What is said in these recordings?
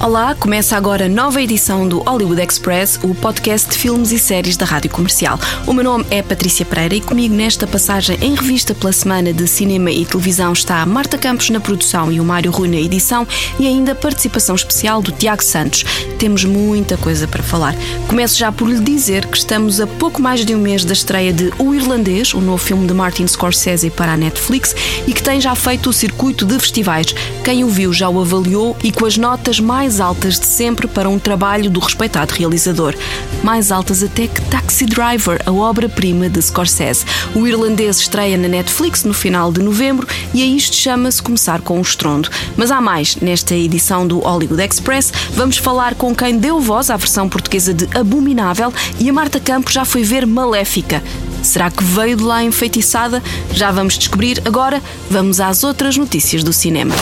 Olá, começa agora a nova edição do Hollywood Express, o podcast de filmes e séries da Rádio Comercial. O meu nome é Patrícia Pereira e comigo nesta passagem em revista pela semana de cinema e televisão está a Marta Campos na produção e o Mário Rui na edição e ainda participação especial do Tiago Santos. Temos muita coisa para falar. Começo já por lhe dizer que estamos a pouco mais de um mês da estreia de O Irlandês, o novo filme de Martin Scorsese para a Netflix e que tem já feito o circuito de festivais. Quem o viu já o avaliou e com as notas mais mais altas de sempre para um trabalho do respeitado realizador. Mais altas até que Taxi Driver, a obra-prima de Scorsese. O irlandês estreia na Netflix no final de novembro e a isto chama-se Começar com um Estrondo. Mas há mais. Nesta edição do Hollywood Express, vamos falar com quem deu voz à versão portuguesa de Abominável e a Marta Campos já foi ver Maléfica. Será que veio de lá enfeitiçada? Já vamos descobrir. Agora, vamos às outras notícias do cinema.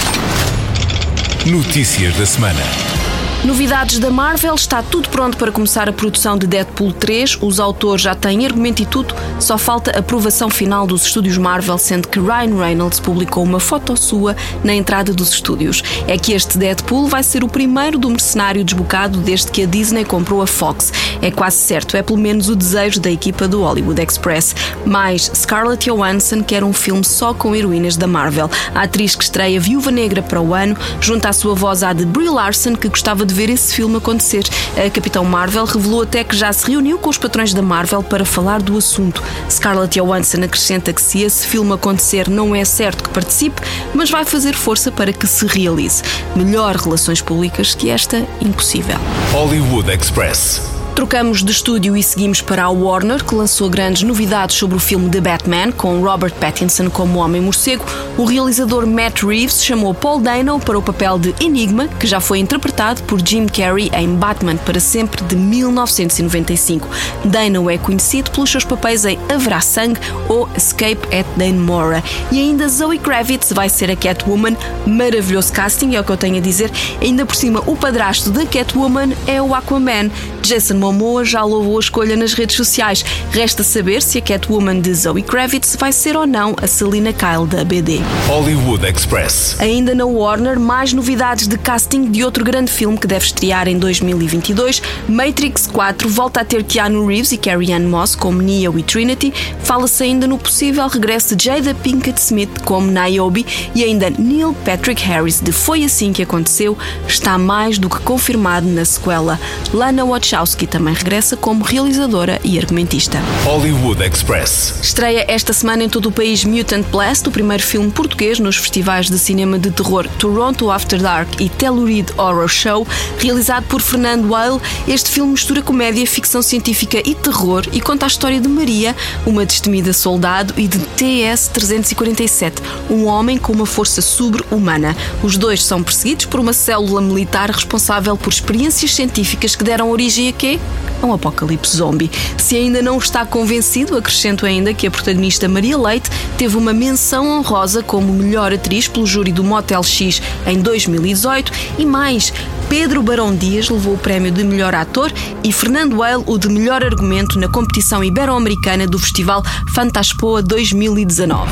Notícias da semana. Novidades da Marvel, está tudo pronto para começar a produção de Deadpool 3. Os autores já têm argumento e tudo, só falta a aprovação final dos estúdios Marvel, sendo que Ryan Reynolds publicou uma foto sua na entrada dos estúdios. É que este Deadpool vai ser o primeiro do mercenário desbocado desde que a Disney comprou a Fox. É quase certo, é pelo menos o desejo da equipa do Hollywood Express. Mas Scarlett Johansson quer um filme só com heroínas da Marvel. A atriz que estreia Viúva Negra para o ano, junta à sua voz à de Brie Larson, que gostava de ver esse filme acontecer. A Capitão Marvel revelou até que já se reuniu com os patrões da Marvel para falar do assunto. Scarlett Johansson acrescenta que se esse filme acontecer não é certo que participe, mas vai fazer força para que se realize. Melhor relações públicas que esta, impossível. Hollywood Express. Trocamos de estúdio e seguimos para a Warner, que lançou grandes novidades sobre o filme The Batman, com Robert Pattinson como Homem-Morcego. O realizador Matt Reeves chamou Paul Dano para o papel de Enigma, que já foi interpretado por Jim Carrey em Batman para Sempre de 1995. Dano é conhecido pelos seus papéis em Haverá Sangue ou Escape at Dannemora. E ainda Zoe Kravitz vai ser a Catwoman. Maravilhoso casting, é o que eu tenho a dizer. Ainda por cima, o padrasto da Catwoman é o Aquaman. Jason Momoa já louvou a escolha nas redes sociais. Resta saber se a Catwoman de Zoe Kravitz vai ser ou não a Selina Kyle da BD. Hollywood Express. Ainda na Warner, mais novidades de casting de outro grande filme que deve estrear em 2022. Matrix 4 volta a ter Keanu Reeves e Carrie Ann Moss como Neo e Trinity. Fala-se ainda no possível regresso de Jada Pinkett Smith como Niobe e ainda Neil Patrick Harris de Foi Assim Que Aconteceu está mais do que confirmado na sequela. Lana Wachowski também regressa como realizadora e argumentista. Hollywood Express. Estreia esta semana em todo o país Mutant Blast, o primeiro filme português nos festivais de cinema de terror Toronto After Dark e Telluride Horror Show, realizado por Fernando Weil. Este filme mistura comédia, ficção científica e terror e conta a história de Maria, uma destemida soldado, e de TS-347, um homem com uma força sobre-humana. Os dois são perseguidos por uma célula militar responsável por experiências científicas que deram origem a quê? Um apocalipse zombie. Se ainda não está convencido, acrescento ainda que a protagonista Maria Leite teve uma menção honrosa como melhor atriz pelo júri do Motel X em 2018 e mais, Pedro Barão Dias levou o prémio de melhor ator e Fernando Weil o de melhor argumento na competição ibero-americana do Festival Fantaspoa 2019.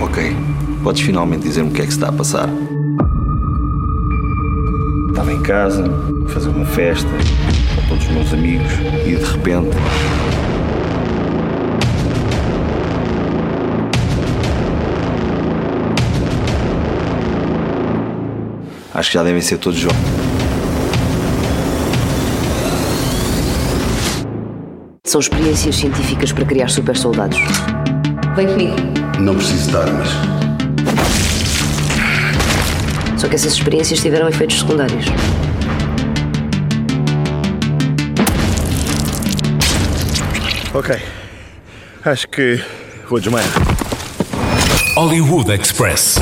Ok, podes finalmente dizer-me o que é que se está a passar. Estava em casa, fazer uma festa, com todos os meus amigos, e de repente. Acho que já devem ser todos jovens. São experiências científicas para criar super soldados. Vem comigo. Não preciso de armas. Só que essas experiências tiveram efeitos secundários. Ok. Acho que vou desmaiar. Hollywood Express.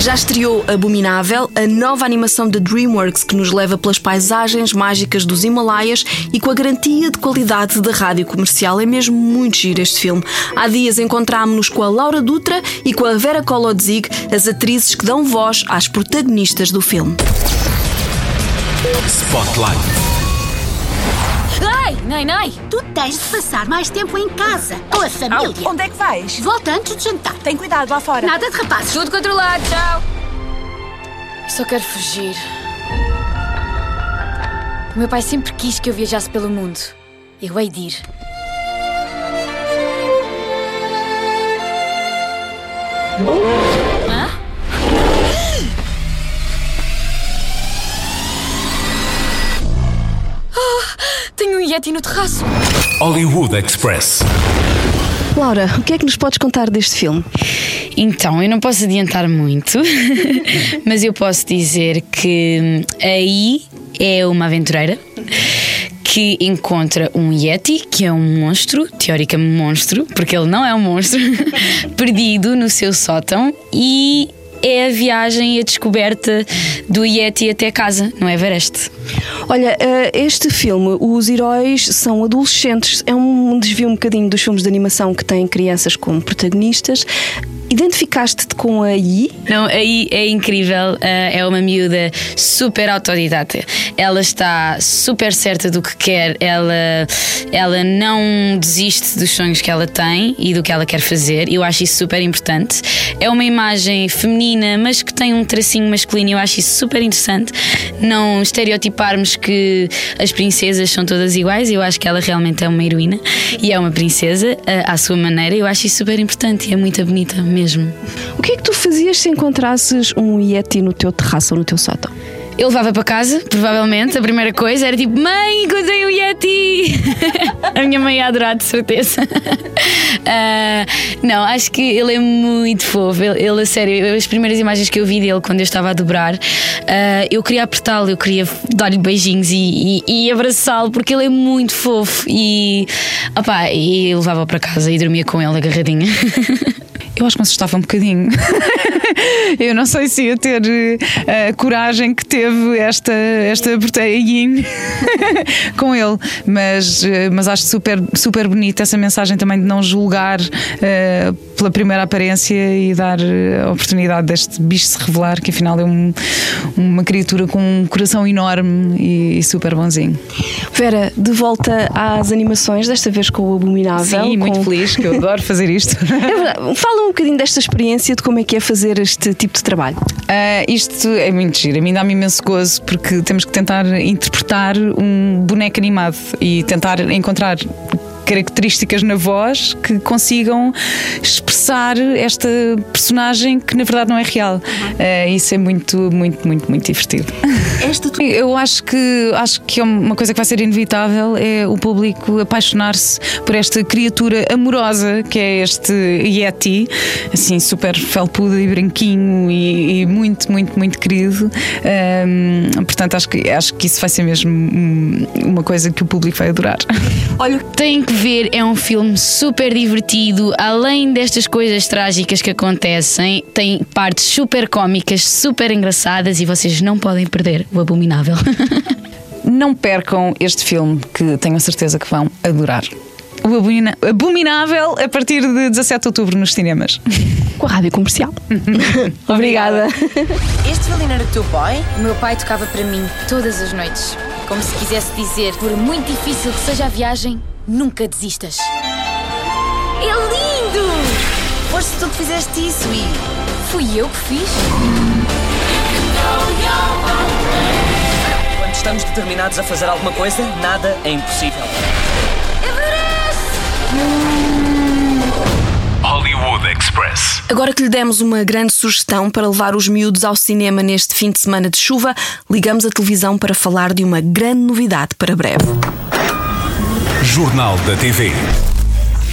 Já estreou Abominável, a nova animação da DreamWorks que nos leva pelas paisagens mágicas dos Himalaias e com a garantia de qualidade da rádio comercial. É mesmo muito giro este filme. Há dias encontrámos-nos com a Laura Dutra e com a Vera Kolodzig, as atrizes que dão voz às protagonistas do filme. Spotlight. Ai, Nai, Nai! Tu tens de passar mais tempo em casa, com a família. onde é que vais? Volta antes de jantar. Tem cuidado lá fora. Nada de rapazes. Tudo controlado, tchau! Eu só quero fugir. O meu pai sempre quis que eu viajasse pelo mundo. Eu hei de ir. Hã? Tenho um Yeti no terraço. Hollywood Express. Laura, o que é que nos podes contar deste filme? Então, eu não posso adiantar muito, mas eu posso dizer que aí é uma aventureira que encontra um Yeti, que é um monstro, teoricamente monstro, porque ele não é um monstro, perdido no seu sótão e é a viagem e a descoberta do Yeti até casa, no Everest. Olha, eh, este filme, os heróis são adolescentes, é um desvio um bocadinho dos filmes de animação que têm crianças como protagonistas. Identificaste-te com a Yi? Não, aí é incrível. é uma miúda super autodidata. Ela está super certa do que quer. Ela, ela não desiste dos sonhos que ela tem e do que ela quer fazer. Eu acho isso super importante. É uma imagem feminina, mas que tem um tracinho masculino. Eu acho isso super interessante. Não estereotiparmos que as princesas são todas iguais. Eu acho que ela realmente é uma heroína e é uma princesa eh, à sua maneira. Eu acho isso super importante e é muito bonita mesmo. O que é que tu fazias se encontrasses um Yeti no teu terraço ou no teu sótão? Eu levava para casa, provavelmente, a primeira coisa era tipo: Mãe, encontrei um Yeti! a minha mãe ia adorar, de certeza. Ah, não, acho que ele é muito fofo. Ele, ele, a sério, as primeiras imagens que eu vi dele quando eu estava a dobrar, ah, eu queria apertá-lo, eu queria dar-lhe beijinhos e, e- e abraçá-lo porque ele é muito fofo. E, opá, e levava para casa e dormia com ele agarradinha. Eu acho que me assustava um bocadinho. Eu não sei se ia ter eh, a coragem que teve esta, esta proteína com ele, mas, eh, mas acho super, super bonita essa mensagem também de não julgar eh, pela primeira aparência e dar eh, a oportunidade deste bicho se revelar, que afinal é um- uma criatura com um coração enorme e, e super bonzinho. Vera, de volta às animações, desta vez com o Abominável. Sim, muito com- feliz, que eu adoro fazer isto. É. Fala um bocadinho desta experiência de como é que é fazer este tipo de trabalho. Ah, isto é muito giro, a mim dá-me imenso gozo porque temos que tentar interpretar um boneco animado e tentar encontrar características na voz que consigam expressar esta personagem que na verdade não é real. Ah, isso é muito, muito, muito, muito divertido. Eu acho que acho que é uma coisa que vai ser inevitável é o público apaixonar-se por esta criatura amorosa que é este Yeti, assim super felpudo e branquinho e, e muito, muito, muito querido. Ahm, portanto, acho que acho que isso vai ser mesmo uma coisa que o público vai adorar. Olha, tem ver, é um filme super divertido. Além destas coisas trágicas que acontecem, tem partes super cómicas, super engraçadas e vocês não podem perder o Abominável. Não percam este filme que tenho a certeza que vão adorar. O Abomina- Abominável a partir de 17 de outubro nos cinemas. Com a rádio comercial. Obrigada. Este violino era o teu pai? O meu pai tocava para mim todas as noites. Como se quisesse dizer, por muito difícil que seja a viagem, nunca desistas. É lindo! Foste tu que fizeste isso e fui eu que fiz. Quando estamos determinados a fazer alguma coisa, nada é impossível. Hollywood Express. Agora que lhe demos uma grande sugestão para levar os miúdos ao cinema neste fim de semana de chuva, ligamos a televisão para falar de uma grande novidade para breve. Jornal da TV.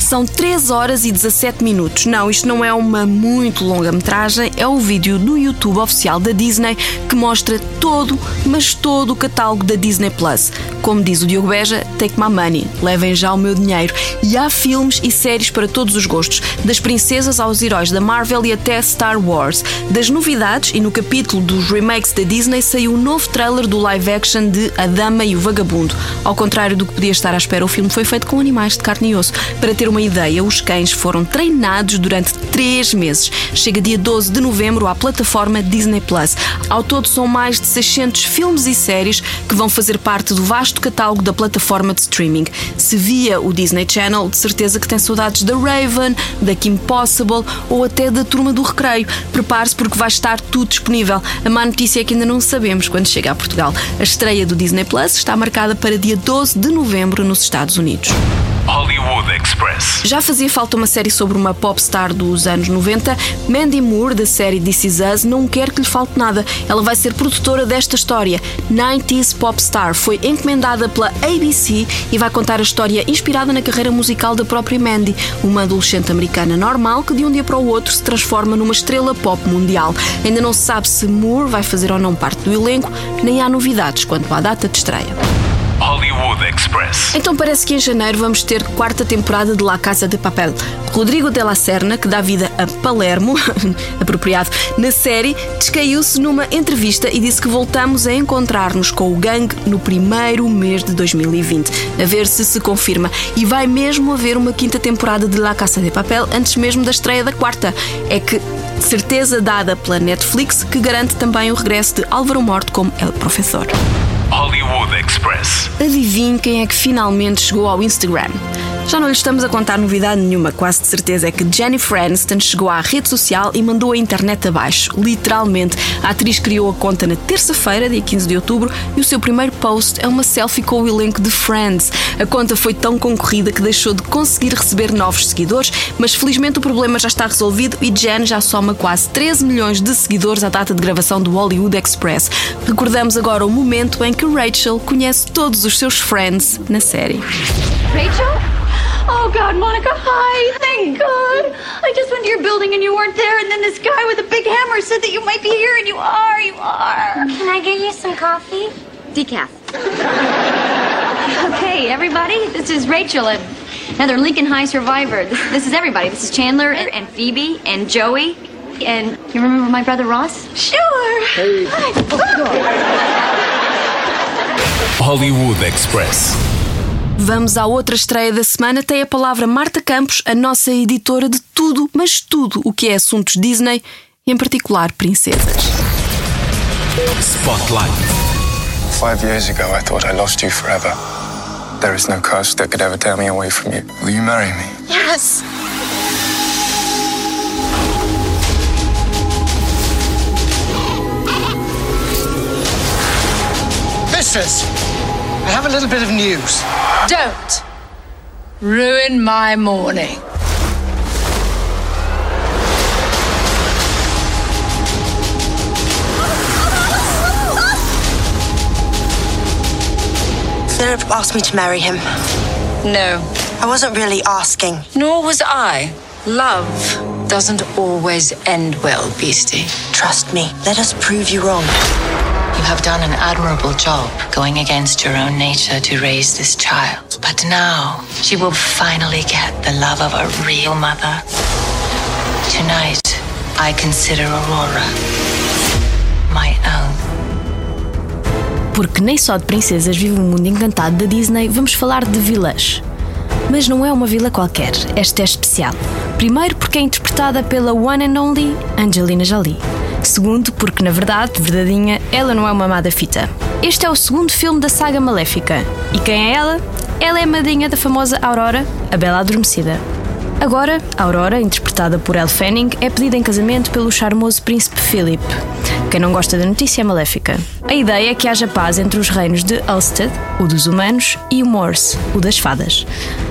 São 3 horas e 17 minutos. Não, isto não é uma muito longa metragem, é o vídeo do YouTube oficial da Disney que mostra todo, mas todo o catálogo da Disney Plus. Como diz o Diogo Beja, take my money, levem já o meu dinheiro. E há filmes e séries para todos os gostos, das princesas aos heróis da Marvel e até Star Wars. Das novidades, e no capítulo dos remakes da Disney saiu um novo trailer do live action de A Dama e o Vagabundo. Ao contrário do que podia estar à espera, o filme foi feito com animais de carne e osso, para ter ter uma ideia, os cães foram treinados durante três meses. Chega dia 12 de novembro à plataforma Disney Plus. Ao todo, são mais de 600 filmes e séries que vão fazer parte do vasto catálogo da plataforma de streaming. Se via o Disney Channel, de certeza que tem saudades da Raven, da Kim Possible ou até da Turma do Recreio. Prepare-se porque vai estar tudo disponível. A má notícia é que ainda não sabemos quando chega a Portugal. A estreia do Disney Plus está marcada para dia 12 de novembro nos Estados Unidos. Hollywood Express. Já fazia falta uma série sobre uma popstar dos anos 90. Mandy Moore, da série This Is Us, não quer que lhe falte nada. Ela vai ser produtora desta história. 90s Popstar foi encomendada pela ABC e vai contar a história inspirada na carreira musical da própria Mandy, uma adolescente americana normal que de um dia para o outro se transforma numa estrela pop mundial. Ainda não se sabe se Moore vai fazer ou não parte do elenco, nem há novidades quanto à data de estreia. Express. Então parece que em janeiro vamos ter quarta temporada de La Casa de Papel. Rodrigo de la Serna, que dá vida a Palermo, apropriado, na série, descaiu-se numa entrevista e disse que voltamos a encontrar-nos com o gangue no primeiro mês de 2020. A ver se se confirma. E vai mesmo haver uma quinta temporada de La Casa de Papel antes mesmo da estreia da quarta. É que certeza dada pela Netflix que garante também o regresso de Álvaro Morte como El Professor. Hollywood Express. Adivinhe quem é que finalmente chegou ao Instagram? Já não lhe estamos a contar novidade nenhuma, quase de certeza é que Jennifer Aniston chegou à rede social e mandou a internet abaixo, literalmente. A atriz criou a conta na terça-feira, dia 15 de outubro, e o seu primeiro post é uma selfie com o elenco de Friends. A conta foi tão concorrida que deixou de conseguir receber novos seguidores, mas felizmente o problema já está resolvido e Jen já soma quase 13 milhões de seguidores à data de gravação do Hollywood Express. Recordamos agora o momento em que Rachel conhece todos os seus friends na série. Rachel? Oh God, Monica, hi. Thank God. I just went to your building and you weren't there, and then this guy with a big hammer said that you might be here, and you are, you are. Can I get you some coffee? Decaf. okay, everybody, this is Rachel, and another Lincoln High survivor. This, this is everybody. This is Chandler and, and Phoebe and Joey. And you remember my brother Ross? Sure. Hey. Hollywood Express. Vamos à outra estreia da semana. Tem a palavra Marta Campos, a nossa editora de tudo, mas tudo o que é assuntos Disney, e em particular princesas. Spotlight. Five years ago, I thought I lost you forever. There is no curse that could ever tear me away from you. Will you marry me? Yes. Mistress, I have a little bit of news. Don't ruin my morning. Philip asked me to marry him. No. I wasn't really asking. Nor was I. Love doesn't always end well, Beastie. Trust me. Let us prove you wrong. Have done an admirable job going against your own nature to raise this child. But now she will finally get the love of a real mother. Tonight, I consider Aurora my own. Porque nem só de princesas vive o mundo encantado da Disney, vamos falar de vilãs. Mas não é uma vila qualquer, esta é especial. Primeiro, porque é interpretada pela one and only Angelina Jolie. Segundo, porque na verdade, verdadeinha, ela não é uma amada fita. Este é o segundo filme da saga Maléfica. E quem é ela? Ela é a madrinha da famosa Aurora, a Bela Adormecida. Agora, Aurora, interpretada por Elle Fanning, é pedida em casamento pelo charmoso príncipe Philip. Quem não gosta da notícia é maléfica. A ideia é que haja paz entre os reinos de Ulstead, o dos humanos, e o Morse, o das fadas.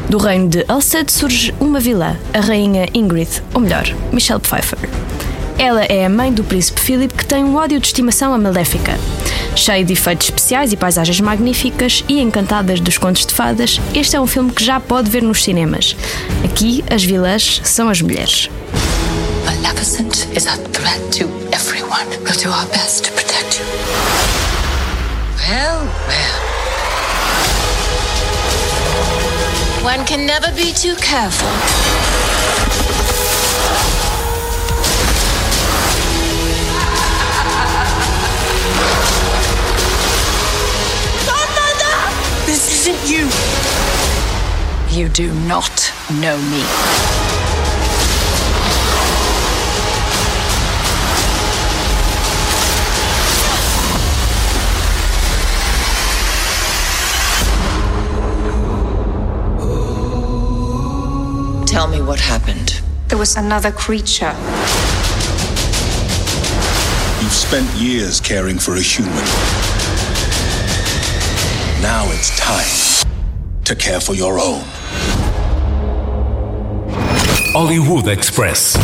Do reino de Ulstead surge uma vilã, a rainha Ingrid, ou melhor, Michelle Pfeiffer. Ela é a mãe do príncipe Philip que tem um ódio de estimação a Maléfica. Cheio de efeitos especiais e paisagens magníficas e encantadas dos contos de fadas, este é um filme que já pode ver nos cinemas. Aqui, as vilãs são as mulheres. Maleficent is a threat to everyone. We'll do our best to protect you. Well, well. One can never be too careful. Isn't you. You do not know me. Tell me what happened. There was another creature. You've spent years caring for a human. Now it's time to care for your own. Hollywood Express.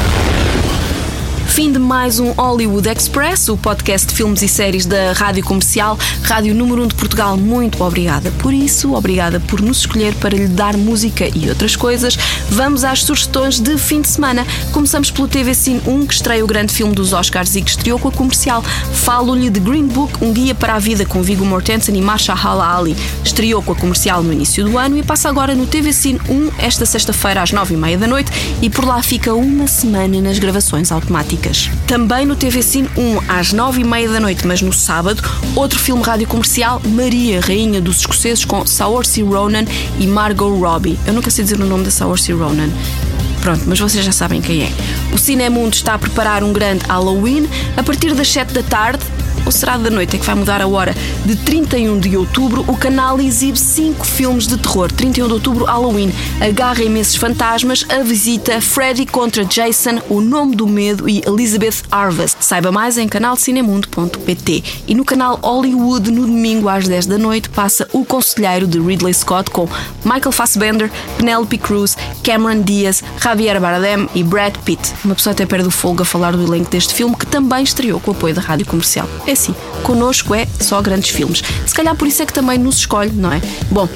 Fim de mais um Hollywood Express, o podcast de filmes e séries da Rádio Comercial, Rádio Número 1 de Portugal. Muito obrigada por isso, obrigada por nos escolher para lhe dar música e outras coisas. Vamos às sugestões de fim de semana. Começamos pelo TV Cine 1, que estreia o grande filme dos Oscars e que estreou com a comercial. Falo-lhe de Green Book, Um Guia para a Vida, com Viggo Mortensen e Mahershala Ali. Estreou com a comercial no início do ano e passa agora no TV Cine 1, esta sexta-feira às nove e meia da noite, e por lá fica uma semana nas gravações automáticas. Também no TV Cine 1, às nove e meia da noite, mas no sábado, outro filme rádio comercial, Maria, Rainha dos Escoceses, com Saoirse Ronan e Margot Robbie. Eu nunca sei dizer o nome da Saoirse Ronan. Pronto, mas vocês já sabem quem é. O Cinemundo está a preparar um grande Halloween a partir das 7 da tarde. Ou será da noite, é que vai mudar a hora. De 31 de outubro, o canal exibe 5 filmes de terror. 31 de outubro, Halloween. Agarra imensos fantasmas, a visita, Freddy contra Jason, O Nome do Medo e Elizabeth Harvest. Saiba mais em canalcinemundo.pt. E no canal Hollywood, no domingo às 10 da noite, passa O Conselheiro de Ridley Scott com Michael Fassbender, Penelope Cruz, Cameron Diaz, Javier Bardem e Brad Pitt. Uma pessoa até perde o fogo a falar do elenco deste filme que também estreou com o apoio da Rádio Comercial. É assim, connosco é só grandes filmes. Se calhar por isso é que também nos escolhe, não é? Bom,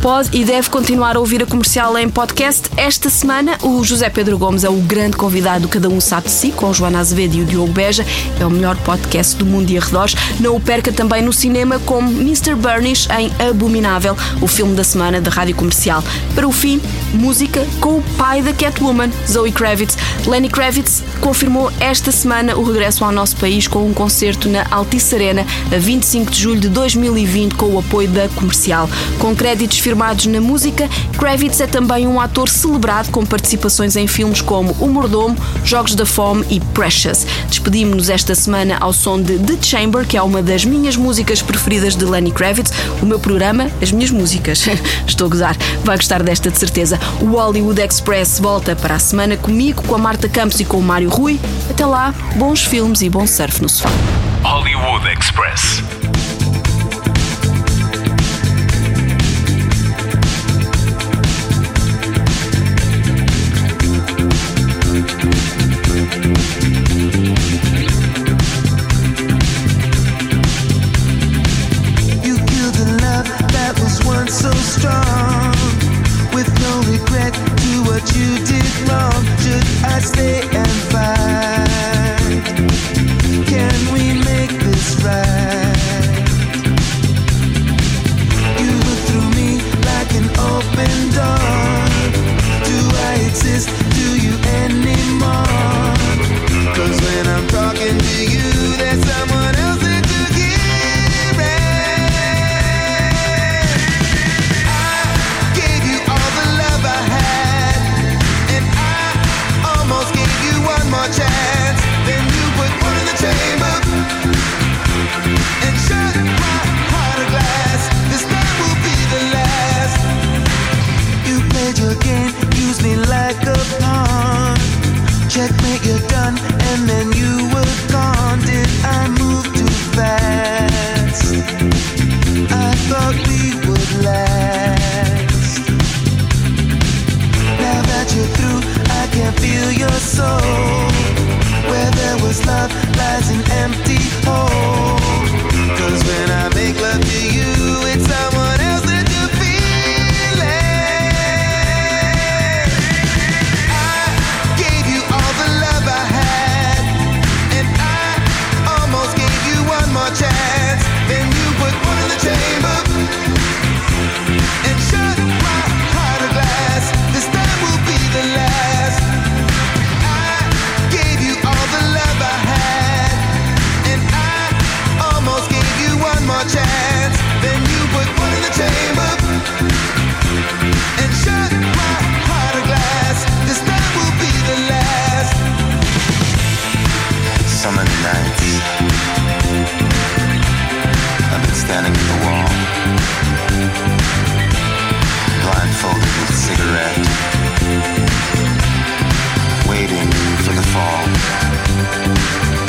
pode e deve continuar a ouvir a comercial em podcast. Esta semana, o José Pedro Gomes é o grande convidado do Cada Um Sabe de Si, com Joana Azevedo e o Diogo Beja. É o melhor podcast do mundo e arredores. Não o perca também no cinema como Mr. Burnish em Abominável, o filme da semana da rádio comercial. Para o fim, música com o pai da Catwoman, Zoe Kravitz. Lenny Kravitz confirmou esta semana o regresso ao nosso país com um concerto na Altice Arena, a 25 de julho de 2020, com o apoio da comercial. Com créditos firmados na música, Kravitz é também um ator celebrado com participações em filmes como O Mordomo, Jogos da Fome e Precious. Despedimos-nos esta semana ao som de The Chamber, que é uma das minhas músicas preferidas de Lenny Kravitz. O meu programa, as minhas músicas. Estou a gozar, vai gostar desta de certeza. O Hollywood Express volta para a semana comigo, com a Marta Campos e com o Mário Rui. Até lá, bons filmes e bom surf no sofá. Hollywood Express. much fall.